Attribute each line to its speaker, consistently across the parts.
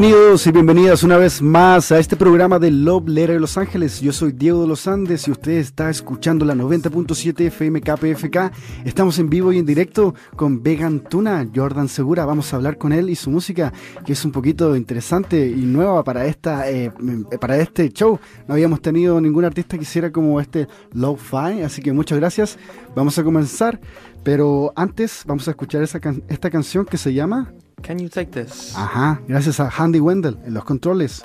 Speaker 1: Bienvenidos y bienvenidas una vez más a este programa de Love Letter de Los Ángeles. Yo soy Diego de los Andes y usted está escuchando la 90.7 FM KPFK. Estamos en vivo y en directo con Vegan Tuna, Jordan Segura. Vamos a hablar con él y su música, que es un poquito interesante y nueva para, esta, eh, para este show. No habíamos tenido ningún artista que hiciera como este Love Fi, así que muchas gracias. Vamos a comenzar, pero antes vamos a escuchar esa esta canción que se llama
Speaker 2: Can you take this?
Speaker 1: Ajá, gracias a Handy Wendell en los controles.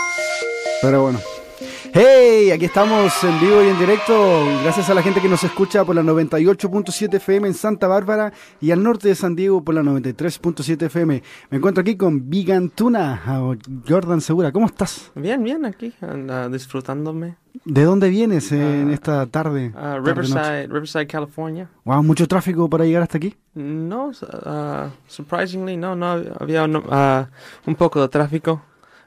Speaker 1: Pero bueno, Hey, aquí estamos en vivo y en directo. Gracias a la gente que nos escucha por la 98.7 FM en Santa Bárbara y al norte de San Diego por la 93.7 FM. Me encuentro aquí con Vegan Tuna, Jordan Segura. ¿Cómo estás?
Speaker 2: Bien, bien, aquí, disfrutándome.
Speaker 1: ¿De dónde vienes en ah, esta tarde?
Speaker 2: Riverside, Riverside, California.
Speaker 1: Wow, ¿mucho tráfico para llegar hasta aquí?
Speaker 2: No, uh, surprisingly, no, no, había uh, un poco de tráfico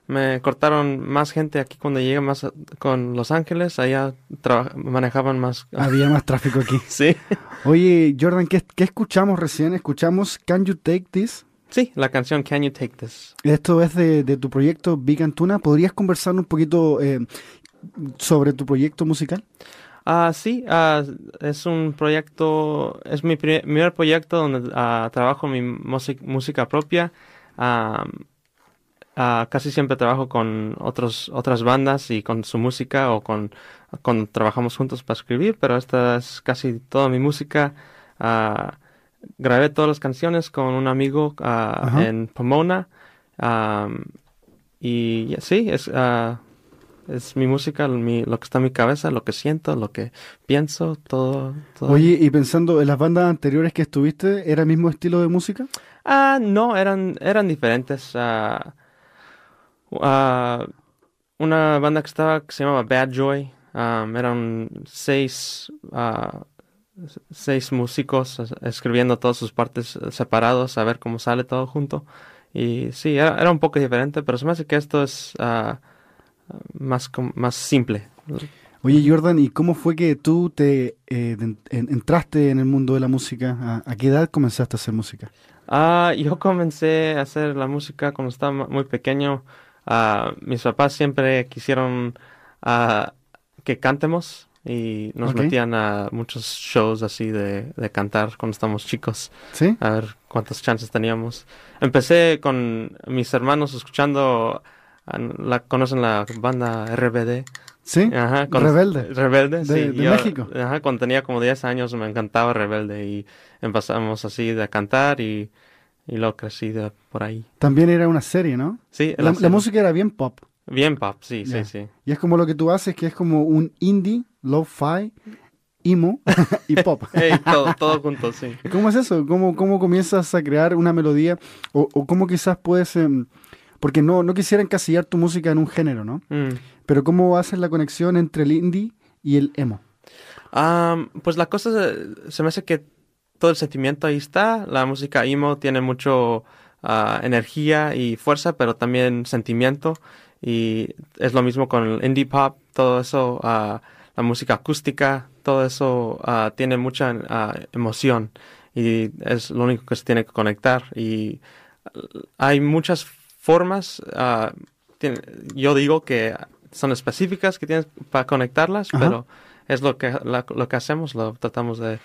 Speaker 2: me cortaron más gente aquí cuando llegué más con Los Ángeles, allá manejaban más.
Speaker 1: Había más tráfico aquí.
Speaker 2: sí.
Speaker 1: Oye, Jordan, ¿qué, ¿qué, escuchamos recién? Escuchamos Can You Take This?
Speaker 2: Sí, la canción Can You Take This.
Speaker 1: Esto es de, de tu proyecto Big Antuna. ¿Podrías conversar un poquito eh, sobre tu proyecto musical?
Speaker 2: Ah, sí, ah, es un proyecto, es mi primer proyecto donde ah, trabajo mi música propia. Ah, casi siempre trabajo con otros, otras bandas y con su música o con trabajamos juntos para escribir, pero esta es casi toda mi música. Uh, grabé todas las canciones con un amigo uh, en Pomona y sí, es es mi música, mi, lo que está en mi cabeza, lo que siento, lo que pienso, todo. todo.
Speaker 1: Oye, y pensando en las bandas anteriores que estuviste, ¿era el mismo estilo de música?
Speaker 2: Ah, no, eran, eran diferentes. ah, ah, una banda que estaba que se llamaba Bad Joy. um, eran seis, ah, seis músicos es- escribiendo todas sus partes separados, a ver cómo sale todo junto. Y sí, era, era un poco diferente, pero se me hace que esto es ah, más, más simple.
Speaker 1: Oye, Jordan, ¿y cómo fue que tú te eh, entraste en el mundo de la música? ¿A, qué edad comenzaste a hacer música?
Speaker 2: Ah, yo comencé a hacer la música cuando estaba mu- muy pequeño. Ah, mis papás siempre quisieron ah, que cantemos y nos metían a muchos shows así de, de cantar cuando estábamos chicos,
Speaker 1: ¿Sí?
Speaker 2: a ver cuántas chances teníamos. Empecé con mis hermanos escuchando, ah, la, ¿conocen la banda RBD?
Speaker 1: ¿Sí?
Speaker 2: Ajá, con-
Speaker 1: Rebelde.
Speaker 2: Rebelde,
Speaker 1: De-
Speaker 2: sí.
Speaker 1: de
Speaker 2: yo-
Speaker 1: México.
Speaker 2: Ajá, cuando tenía como 10 años me encantaba Rebelde y empezamos así de cantar y, y luego crecí de por ahí.
Speaker 1: También era una serie, ¿no?
Speaker 2: Sí,
Speaker 1: La, la música era bien pop.
Speaker 2: Bien pop, sí,
Speaker 1: Ya.
Speaker 2: sí, sí.
Speaker 1: Y es como lo que tú haces, que es como un indie, lo-fi, emo y pop.
Speaker 2: Ey, todo, todo junto, sí.
Speaker 1: ¿Cómo es eso? ¿Cómo, cómo comienzas a crear una melodía? O, o cómo quizás puedes... em, porque no, no quisiera encasillar tu música en un género, ¿no?
Speaker 2: Mm.
Speaker 1: Pero ¿cómo haces la conexión entre el indie y el emo?
Speaker 2: Am, pues la cosa se, se me hace que todo el sentimiento ahí está. La música emo tiene mucho ah, energía y fuerza, pero también sentimiento. Y es lo mismo con el indie pop, todo eso, ah, la música acústica, todo eso ah, tiene mucha emoción. Y es lo único que se tiene que conectar. Y hay muchas formas. tiene- yo digo que son específicas que tienes para conectarlas,
Speaker 1: Ajá.
Speaker 2: pero es lo que la- lo que hacemos lo tratamos de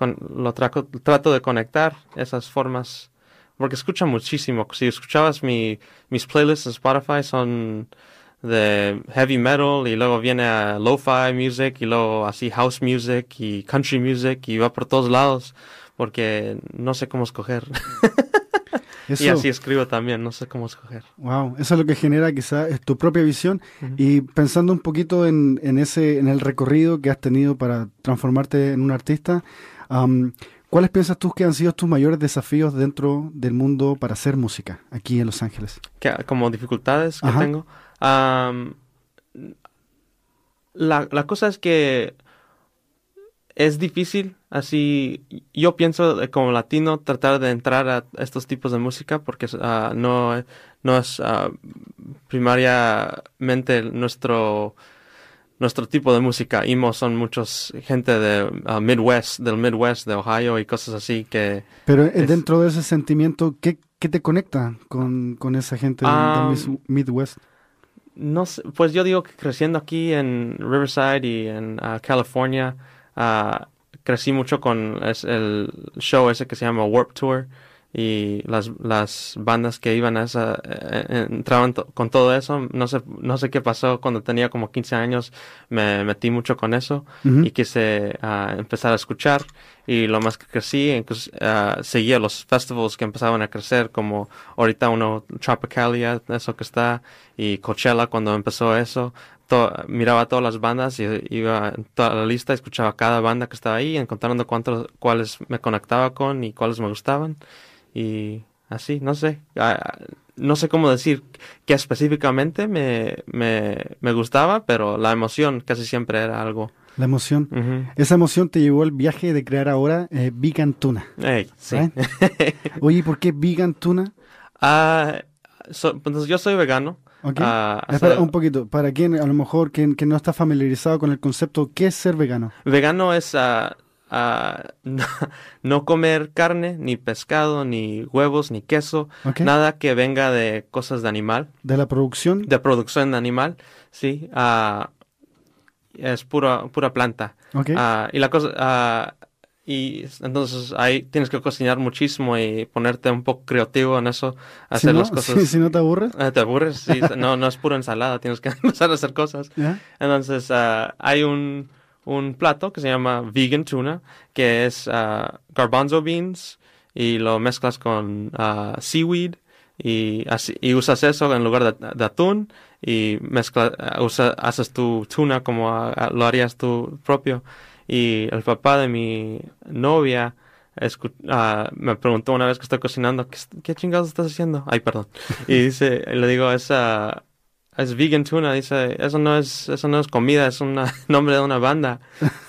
Speaker 2: con, lo traco- trato de conectar esas formas porque escucho muchísimo. Si escuchabas mi mis playlists en Spotify son de heavy metal y luego viene a lo-fi music y luego así house music y country music y va por todos lados porque no sé cómo escoger.
Speaker 1: Eso,
Speaker 2: y así escribo también no sé cómo escoger.
Speaker 1: Wow, eso es lo que genera quizás es tu propia visión. Y pensando un poquito en, en ese, en el recorrido que has tenido para transformarte en un artista, am, ¿cuáles piensas tú que han sido tus mayores desafíos dentro del mundo para hacer música aquí en Los Ángeles?
Speaker 2: que, como dificultades que
Speaker 1: Ajá.
Speaker 2: tengo. La, la cosa es que es difícil, así, yo pienso como latino tratar de entrar a estos tipos de música porque ah, no, no es ah, primariamente nuestro nuestro tipo de música. Emo son muchos gente de ah, Midwest, del Midwest, de Ohio y cosas así que
Speaker 1: Pero eh,
Speaker 2: Es-
Speaker 1: dentro de ese sentimiento, ¿qué, qué te conecta con, con esa gente del- Mis- Midwest?
Speaker 2: No sé, pues yo digo que creciendo aquí en Riverside y en ah, California, ah, crecí mucho con es- el show ese que se llama Warp Tour y las, las bandas que iban a esa, eh, eh, entraban to- con todo eso. No sé, no sé qué pasó cuando tenía como 15 años, me metí mucho con eso y quise ah, empezar a escuchar. Y lo más que crecí incluso, ah, seguía los festivals que empezaban a crecer como ahorita uno Tropicalia eso que está y Coachella cuando empezó eso. To- miraba todas las bandas y iba en toda la lista escuchaba cada banda que estaba ahí encontrando cuántos cuáles me conectaba con y cuáles me gustaban y así no sé ah, no sé cómo decir qué específicamente me, me, me gustaba pero la emoción casi siempre era algo
Speaker 1: La emoción.
Speaker 2: Ujú.
Speaker 1: Esa emoción te llevó al viaje de crear ahora eh, Vegan Tuna.
Speaker 2: Ey, sí.
Speaker 1: Oye, ¿y ¿por qué Vegan Tuna?
Speaker 2: Ah, so- pues yo soy vegano.
Speaker 1: Ok.
Speaker 2: Ah,
Speaker 1: Espera un poquito, para quien a lo mejor que, que no está familiarizado con el concepto, ¿qué es ser vegano?
Speaker 2: Vegano es ah, no, no comer carne, ni pescado, ni huevos, ni queso, nada que venga de cosas de animal,
Speaker 1: De la producción.
Speaker 2: de producción de animal, sí. es pura, pura planta. Y la cosa, y entonces ahí tienes que cocinar muchísimo y ponerte un poco creativo en eso,
Speaker 1: si,
Speaker 2: hacer
Speaker 1: no,
Speaker 2: las cosas.
Speaker 1: si, si no te aburres.
Speaker 2: Ah, ¿Te aburres? Sí, no, no es pura ensalada, tienes que empezar a hacer cosas. Entonces, ah, hay un, un plato que se llama vegan tuna, que es ah, garbanzo beans y lo mezclas con ah, seaweed y, así, y usas eso en lugar de, de atún y mezcla, usa, haces tu tuna como ah, lo harías tú propio. Y el papá de mi novia uh, me preguntó una vez que estoy cocinando, ¿qué, ¿qué, chingados estás haciendo? Ay, perdón. Y dice, le digo, esa es vegan tuna, dice, eso no es, eso no es comida, es un nombre de una banda.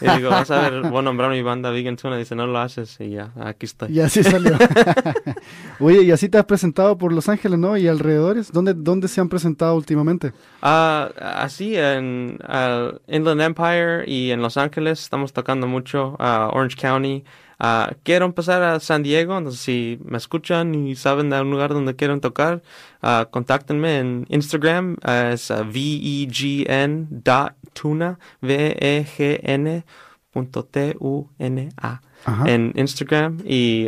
Speaker 2: Y digo, vas a ver, voy a nombrar mi banda vegan tuna, dice, no lo haces, y ya, aquí estoy.
Speaker 1: Y así salió. Oye, y así te has presentado por Los Ángeles, ¿no? Y alrededores, ¿dónde, dónde se han presentado últimamente?
Speaker 2: Ah, así, en Inland Empire y en Los Ángeles, estamos tocando mucho, a Orange County, Uh, quiero empezar a San Diego, entonces si me escuchan y saben de un lugar donde quieren tocar, uh, contáctenme en Instagram, uh, es vegn dot tuna, V-E-G-N punto T-U-N-A. En Instagram y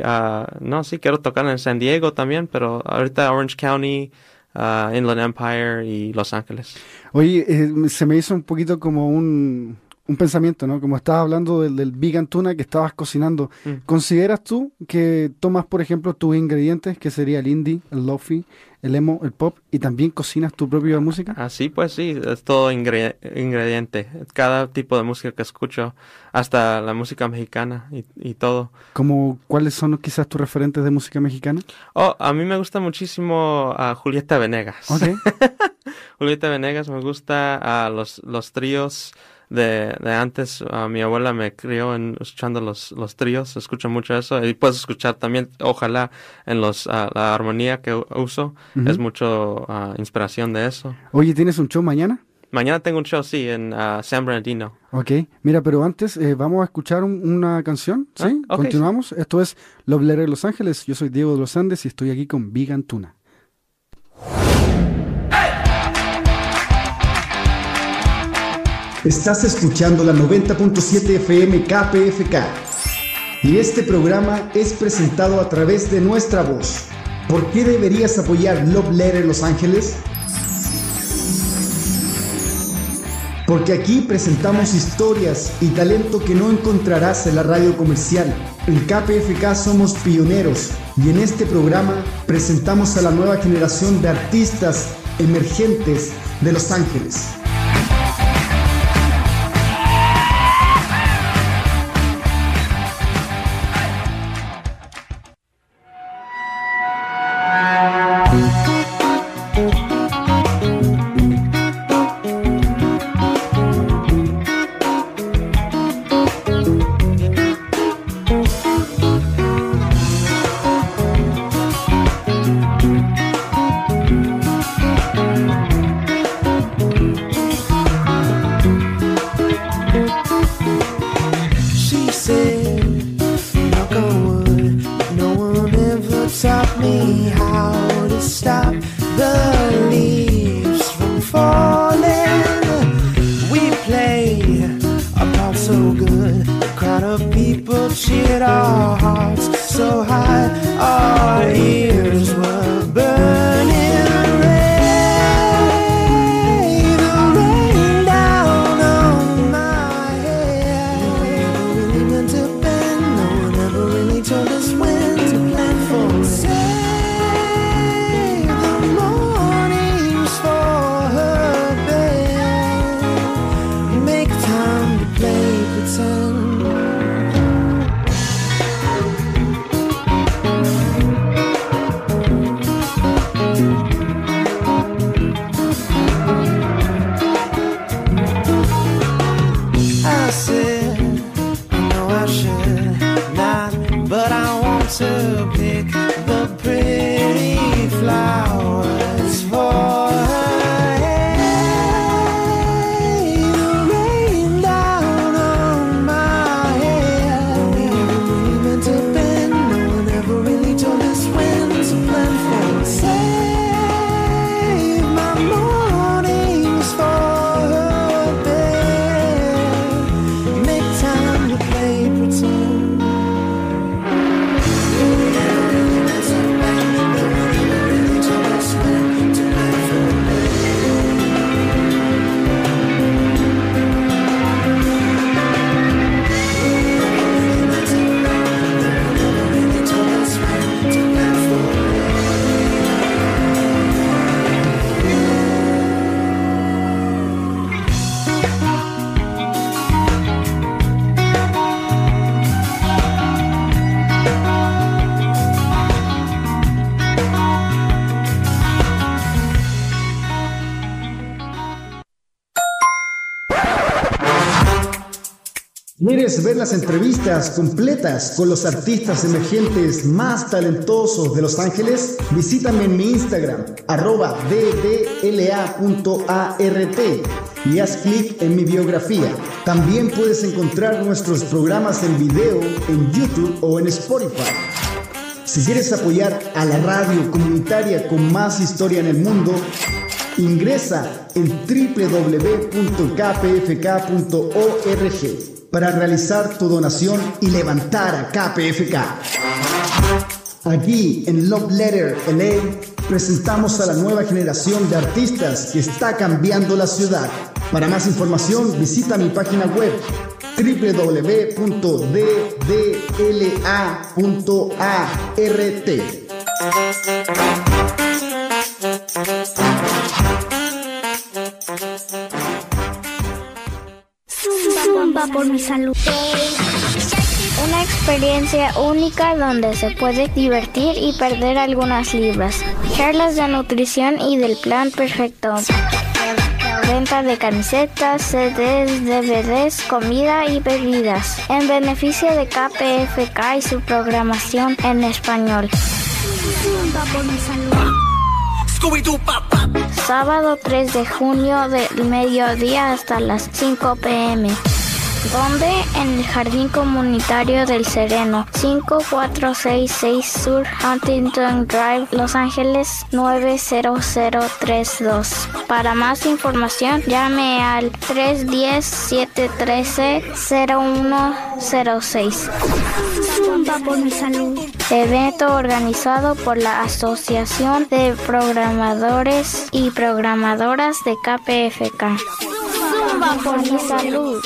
Speaker 2: no, sí, quiero tocar en San Diego también, pero ahorita Orange County, Inland Empire y Los Ángeles.
Speaker 1: Oye, eh, se me hizo un poquito como un, un pensamiento, ¿no? Como estabas hablando del, del vegan tuna que estabas cocinando, mm. ¿consideras tú que tomas, por ejemplo, tus ingredientes, que sería el indie, el lofi, el emo, el pop, y también cocinas tu propia música?
Speaker 2: Así pues sí, es todo ingrediente. Cada tipo de música que escucho, hasta la música mexicana y, y todo.
Speaker 1: ¿Cómo, ¿Cuáles son quizás tus referentes de música mexicana?
Speaker 2: Oh, a mí me gusta muchísimo a Julieta Venegas.
Speaker 1: Okay.
Speaker 2: Julieta Venegas me gusta a los, los tríos de, de antes. mi abuela me crió en, escuchando los, los tríos, escucho mucho eso. Y puedes escuchar también, ojalá, en los la armonía que uso. Es mucho inspiración de eso.
Speaker 1: Oye, ¿tienes un show mañana?
Speaker 2: Mañana tengo un show, sí, en San Bernardino.
Speaker 1: Ok, mira, pero antes eh, vamos a escuchar una canción, ¿sí? Ah, Continuamos. Esto es Love Letter de Los Ángeles. Yo soy Diego de los Andes y estoy aquí con Vegan Tuna.
Speaker 3: Estás escuchando la 90.7 FM KPFK y este programa es presentado a través de nuestra voz. ¿Por qué deberías apoyar Love Letter Los Ángeles? Porque aquí presentamos historias y talento que no encontrarás en la radio comercial. En KPFK somos pioneros y en este programa presentamos a la nueva generación de artistas emergentes de Los Ángeles. Las entrevistas completas con los artistas emergentes más talentosos de Los Ángeles? Visítame en mi Instagram, arroba ddla.art y haz clic en mi biografía. También puedes encontrar nuestros programas en video en YouTube o en Spotify. Si quieres apoyar a la radio comunitaria con más historia en el mundo, ingresa en www.kpfk.org para realizar tu donación y levantar a KPFK. Aquí en Love Letter LA presentamos a la nueva generación de artistas que está cambiando la ciudad. Para más información visita mi página web www.ddla.art.
Speaker 4: por mi salud. Una experiencia única donde se puede divertir y perder algunas libras. Charlas de nutrición y del plan perfecto. Venta de camisetas, CDs, DVDs, comida y bebidas. En beneficio de KPFK y su programación en español. por mi salud. Sábado 3 de junio del mediodía hasta las 5 pm. ¿Dónde? En el Jardín Comunitario del Sereno, 5466 Sur Huntington Drive, Los Ángeles 90032. Para más información, llame al 310-713-0106. Zumba por mi salud. Evento organizado por la Asociación de Programadores y Programadoras de KPFK. Zumba por mi salud.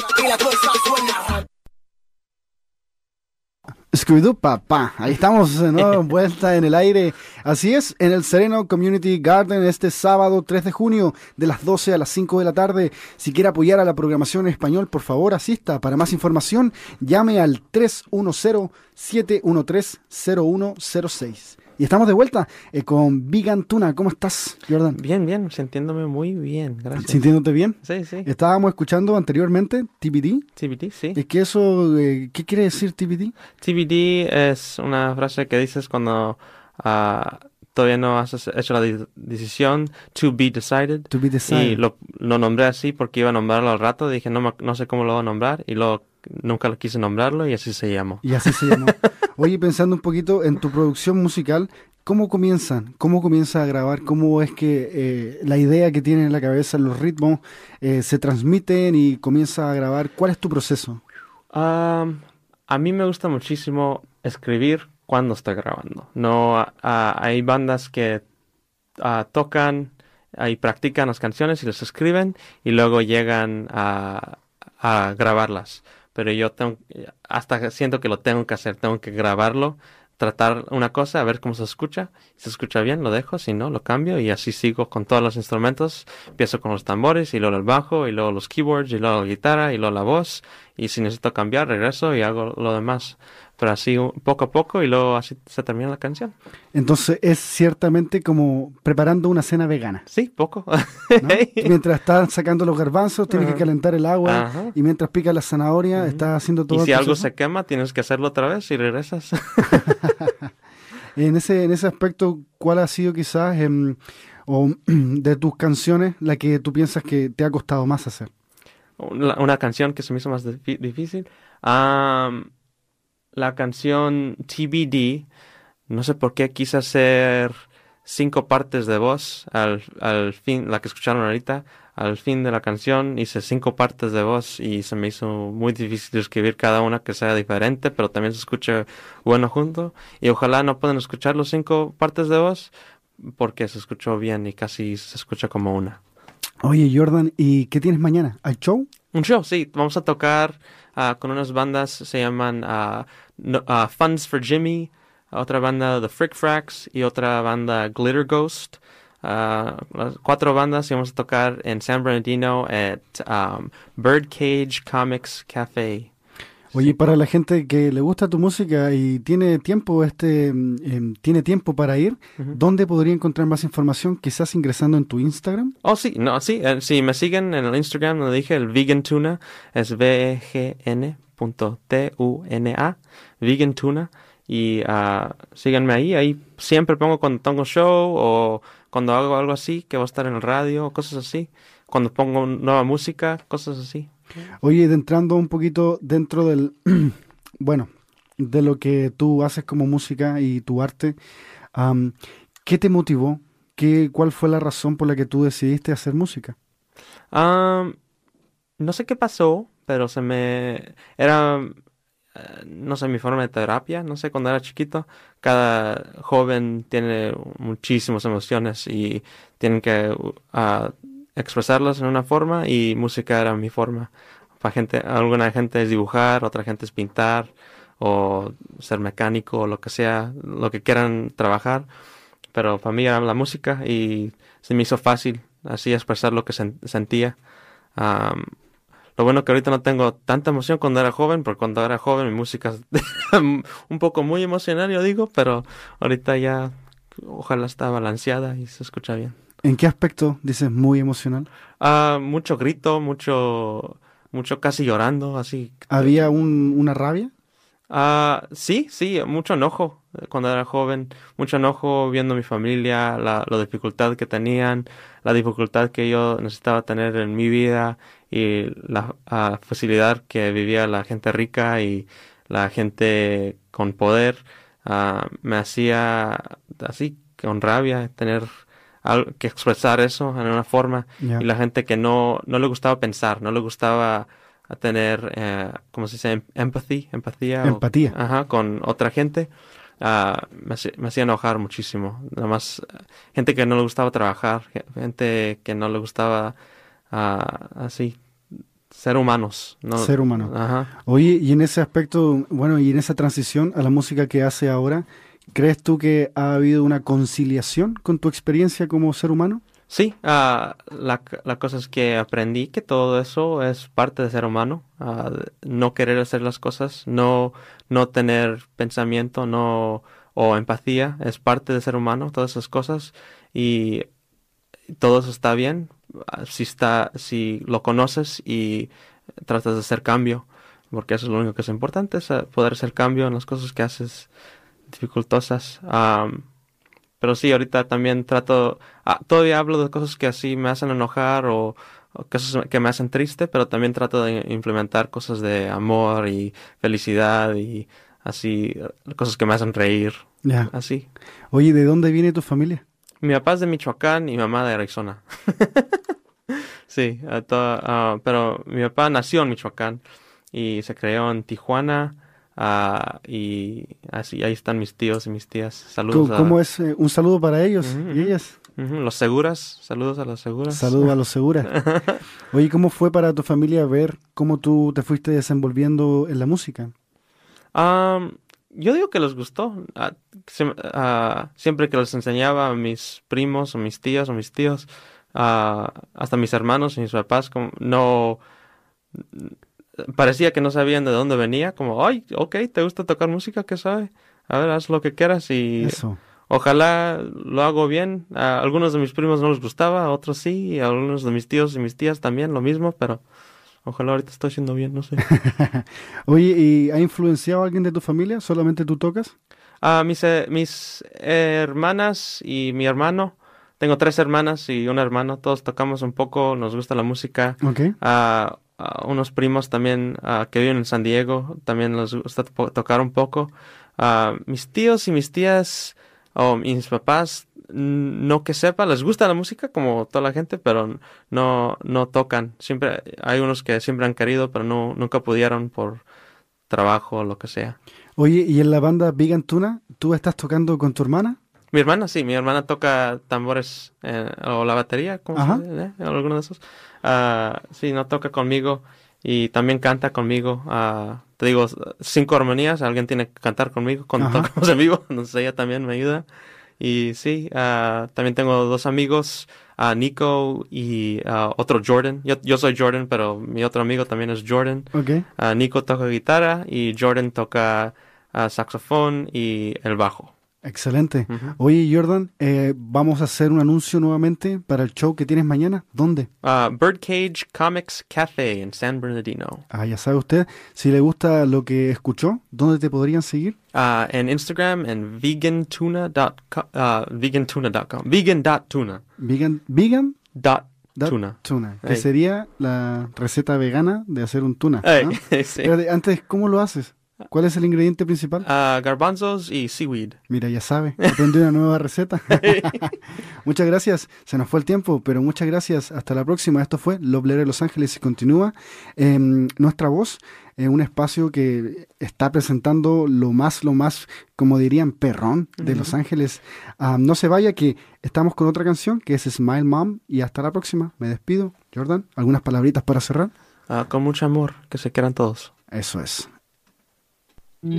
Speaker 1: Scooby-Doo, papá. Ahí estamos de nuevo en vuelta en el aire. Así es, en el Sereno Community Garden este sábado 3 de junio de las 12 a las 5 de la tarde. Si quiere apoyar a la programación en español, por favor asista. Para más información, llame al 310-713-0106. Y estamos de vuelta eh, con Vegan Tuna. ¿Cómo estás, Jordan?
Speaker 2: Bien, bien, sintiéndome muy bien, gracias.
Speaker 1: ¿Sintiéndote bien?
Speaker 2: Sí, sí.
Speaker 1: Estábamos escuchando anteriormente TBD.
Speaker 2: TBD, sí.
Speaker 1: Es que eso, eh, ¿qué quiere decir TBD?
Speaker 2: TBD es una frase que dices cuando ah, todavía no has hecho la decisión, to be decided.
Speaker 1: To be decided.
Speaker 2: Y lo, lo nombré así porque iba a nombrarlo al rato. Dije, no, no sé cómo lo voy a nombrar. Y luego nunca lo quise nombrarlo y así se llamó.
Speaker 1: Y así se llamó. Oye, pensando un poquito en tu producción musical, ¿cómo comienzan? ¿Cómo comienza a grabar? ¿Cómo es que eh, la idea que tienen en la cabeza, los ritmos, eh, se transmiten y comienza a grabar? ¿Cuál es tu proceso?
Speaker 2: a mí me gusta muchísimo escribir cuando estoy grabando. No, hay bandas que tocan y practican las canciones y las escriben y luego llegan a, a grabarlas. Pero yo tengo, hasta siento que lo tengo que hacer, tengo que grabarlo, tratar una cosa, a ver cómo se escucha, si se escucha bien, lo dejo, si no, lo cambio y así sigo con todos los instrumentos, empiezo con los tambores y luego el bajo y luego los keyboards y luego la guitarra y luego la voz. Y si necesito cambiar, regreso y hago lo demás pero así poco a poco y luego así se termina la canción.
Speaker 1: Entonces es ciertamente como preparando una cena vegana.
Speaker 2: Sí, poco.
Speaker 1: mientras estás sacando los garbanzos, tienes que calentar el agua y mientras pica la zanahoria, estás haciendo todo.
Speaker 2: Y si algo se quema, tienes que hacerlo otra vez y regresas.
Speaker 1: en ese en ese aspecto, ¿cuál ha sido quizás em, o, de tus canciones la que tú piensas que te ha costado más hacer?
Speaker 2: Una, canción que se me hizo más difícil. Um, la canción TBD, no sé por qué quise hacer cinco partes de voz al, al fin, la que escucharon ahorita, al fin de la canción hice cinco partes de voz y se me hizo muy difícil escribir cada una que sea diferente, pero también se escuche bueno junto. Y ojalá no puedan escuchar los cinco partes de voz porque se escuchó bien y casi se escucha como una.
Speaker 1: Oye, Jordan, ¿y qué tienes mañana? ¿Al show?
Speaker 2: Un show, sí. Vamos a tocar uh, con unas bandas, se llaman uh, uh, Funds for Jimmy, otra banda The Frick Fracks y otra banda Glitter Ghost. las cuatro bandas y vamos a tocar en San Bernardino at um, Birdcage Comics Cafe.
Speaker 1: Oye, para la gente que le gusta tu música y tiene tiempo este mm, em, tiene tiempo para ir, ¿dónde podría encontrar más información? Quizás ingresando en tu Instagram.
Speaker 2: Oh, sí, no, sí, eh, si me siguen en el Instagram, lo dije, el Vegan Tuna, es V G N vegan.tuna, vegan tuna, y uh, síganme ahí, ahí siempre pongo cuando tengo show o cuando hago algo así, que va a estar en el radio, cosas así, cuando pongo nueva música, cosas así.
Speaker 1: Oye, entrando un poquito dentro del, bueno, de lo que tú haces como música y tu arte, ¿qué te motivó? ¿Qué, ¿Cuál fue la razón por la que tú decidiste hacer música?
Speaker 2: no sé qué pasó, pero se me... Era no sé, mi forma de terapia, no sé, cuando era chiquito, cada joven tiene muchísimas emociones y tienen que uh, expresarlas en una forma y música era mi forma. Para gente, alguna gente es dibujar, otra gente es pintar o ser mecánico o lo que sea, lo que quieran trabajar, pero para mí era la música y se me hizo fácil así expresar lo que sentía. Lo bueno que ahorita no tengo tanta emoción cuando era joven, porque cuando era joven mi música un poco muy emocional, yo digo, pero ahorita ya ojalá está balanceada y se escucha bien.
Speaker 1: ¿En qué aspecto dices muy emocional?
Speaker 2: Ah, mucho grito, mucho, mucho casi llorando, así.
Speaker 1: ¿Había un, una rabia?
Speaker 2: Ah, sí, sí, mucho enojo cuando era joven, mucho enojo viendo mi familia, la, la dificultad que tenían, la dificultad que yo necesitaba tener en mi vida y la facilidad que vivía la gente rica y la gente con poder ah, me hacía así con rabia tener que expresar eso en una forma y la gente que no no le gustaba pensar no le gustaba tener eh, como se dice em, empathy empatía
Speaker 1: empatía
Speaker 2: ajá, con otra gente me, me, hacía enojar muchísimo nada más gente que no le gustaba trabajar gente que no le gustaba Ah, así, ser humanos. ¿no?
Speaker 1: Ser humano. Oye, y en ese aspecto, bueno, y en esa transición a la música que hace ahora, ¿crees tú que ha habido una conciliación con tu experiencia como ser humano?
Speaker 2: Sí, uh, la, la, cosa es que aprendí que todo eso es parte de ser humano, uh, no querer hacer las cosas, no, no tener pensamiento, no o empatía, es parte de ser humano, todas esas cosas y todo eso está bien, si está, si lo conoces y tratas de hacer cambio, porque eso es lo único que es importante, es poder hacer cambio en las cosas que haces dificultosas. pero sí, ahorita también trato, ah, todavía hablo de cosas que así me hacen enojar o, cosas que me hacen triste, pero también trato de implementar cosas de amor y felicidad y así, cosas que me hacen reír. Así.
Speaker 1: Oye, ¿de dónde viene tu familia?
Speaker 2: Mi papá es de Michoacán y mi mamá de Arizona. sí, uh, pero mi papá nació en Michoacán y se creó en Tijuana. Uh, y así ahí están mis tíos y mis tías. Saludos.
Speaker 1: ¿Cómo, es? Eh, un saludo para ellos y ellas.
Speaker 2: Los seguras, saludos a los seguras.
Speaker 1: Saludos a los seguras. Oye, ¿cómo fue para tu familia ver cómo tú te fuiste desenvolviendo en la música?
Speaker 2: Um, yo digo que les gustó. Ah, ah, siempre que les enseñaba a mis primos o mis tías o mis tíos, ah, hasta mis hermanos y mis papás, como, no parecía que no sabían de dónde venía, como, ay, ok, ¿te gusta tocar música? ¿Qué sabe? A ver, haz lo que quieras y
Speaker 1: Eso.
Speaker 2: ojalá lo hago bien. A algunos de mis primos no les gustaba, a otros sí, y a algunos de mis tíos y mis tías también lo mismo, pero Ojalá ahorita estoy haciendo bien, no sé.
Speaker 1: Oye, ¿y ha influenciado a alguien de tu familia? ¿Solamente tú tocas?
Speaker 2: Ah, mis, eh, mis hermanas y mi hermano. Tengo tres hermanas y un hermano. Todos tocamos un poco, nos gusta la música.
Speaker 1: Okay.
Speaker 2: Ah, ah, unos primos también que viven en San Diego también les gusta tocar un poco. mis tíos y mis tías o mis papás no que sepa, les gusta la música como toda la gente, pero no, no tocan. Siempre hay unos que siempre han querido, pero no, nunca pudieron por trabajo o lo que sea.
Speaker 1: Oye, ¿y en la banda Big Antuna, tú estás tocando con tu hermana?
Speaker 2: Mi hermana, sí, mi hermana toca tambores eh, o la batería, ¿cómo se dice? ¿Eh? Alguno de esos. Uh, sí, no toca conmigo y también canta conmigo. Uh, te digo, cinco armonías, alguien tiene que cantar conmigo cuando tocamos en vivo, entonces ella también me ayuda. Y sí, uh, también tengo dos amigos, uh, Nico y uh, otro Jordan. Yo, yo, soy Jordan, pero mi otro amigo también es Jordan.
Speaker 1: Okay.
Speaker 2: Nico toca guitarra y Jordan toca saxofón y el bajo.
Speaker 1: Excelente. Oye, Jordan, eh, vamos a hacer un anuncio nuevamente para el show que tienes mañana. ¿Dónde?
Speaker 2: Uh, Birdcage Comics Cafe en San Bernardino.
Speaker 1: Ah, ya sabe usted. Si le gusta lo que escuchó, ¿dónde te podrían seguir?
Speaker 2: Uh, en Instagram en vegantuna.com. Uh, vegantuna.com. Vegan.tuna.
Speaker 1: Vegan, vegan
Speaker 2: Dot
Speaker 1: dot
Speaker 2: tuna.
Speaker 1: tuna, que sería la receta vegana de hacer un tuna.
Speaker 2: Sí.
Speaker 1: Espérate, antes, ¿cómo lo haces? ¿Cuál es el ingrediente principal?
Speaker 2: Uh, garbanzos y seaweed.
Speaker 1: Mira, ya sabe, aprendí una nueva receta. muchas gracias, se nos fue el tiempo, pero muchas gracias. Hasta la próxima. Esto fue Loblera de Los Ángeles y continúa em, nuestra voz, en un espacio que está presentando lo más, lo más, como dirían, perrón de Los Ángeles. Ah, no se vaya, que estamos con otra canción que es Smile Mom. Y hasta la próxima. Me despido. Jordan, ¿algunas palabritas para cerrar?
Speaker 2: Uh, con mucho amor. Que se quieran todos.
Speaker 1: Eso es.
Speaker 5: Take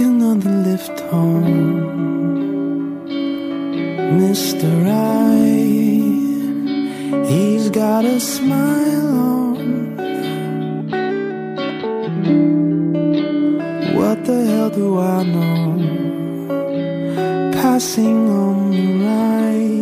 Speaker 5: another lift home. Mr. Right, he's got a smile on. The hell do I know? Passing on the right.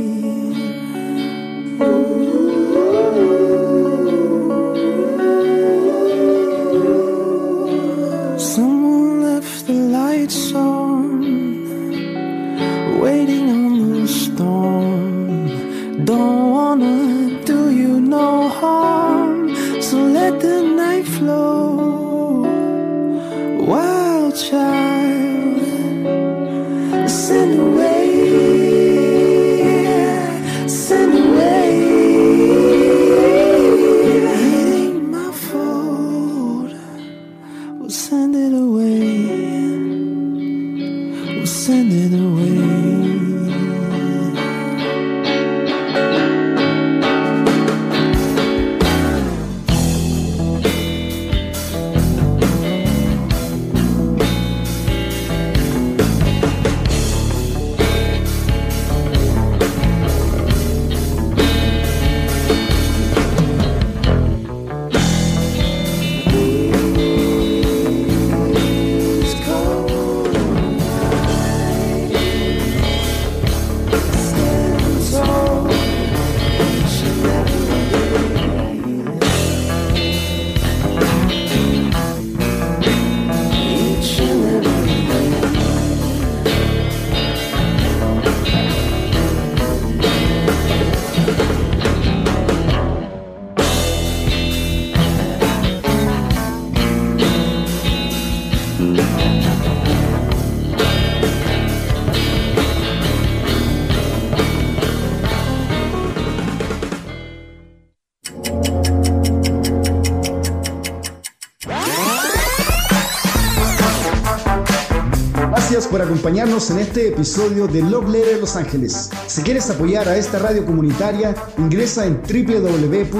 Speaker 3: Gracias por acompañarnos en este episodio de Love Letter Los Ángeles. Si quieres apoyar a esta radio comunitaria, ingresa en www.kpfk.org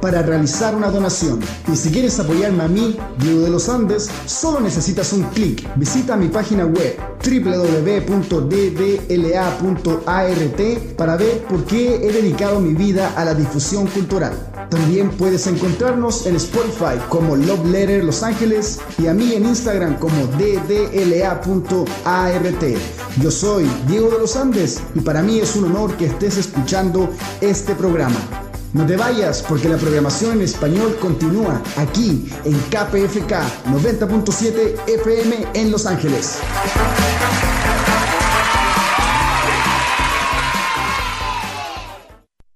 Speaker 3: para realizar una donación. Y si quieres apoyarme a mí, Diego de los Andes, solo necesitas un clic. Visita mi página web www.ddla.art para ver por qué he dedicado mi vida a la difusión cultural. También puedes encontrarnos en Spotify como Love Letter Los Ángeles y a mí en Instagram como ddla.art. Yo soy Diego de los Andes y para mí es un honor que estés escuchando este programa. No te vayas porque la programación en español continúa aquí en KPFK 90.7 FM en Los Ángeles.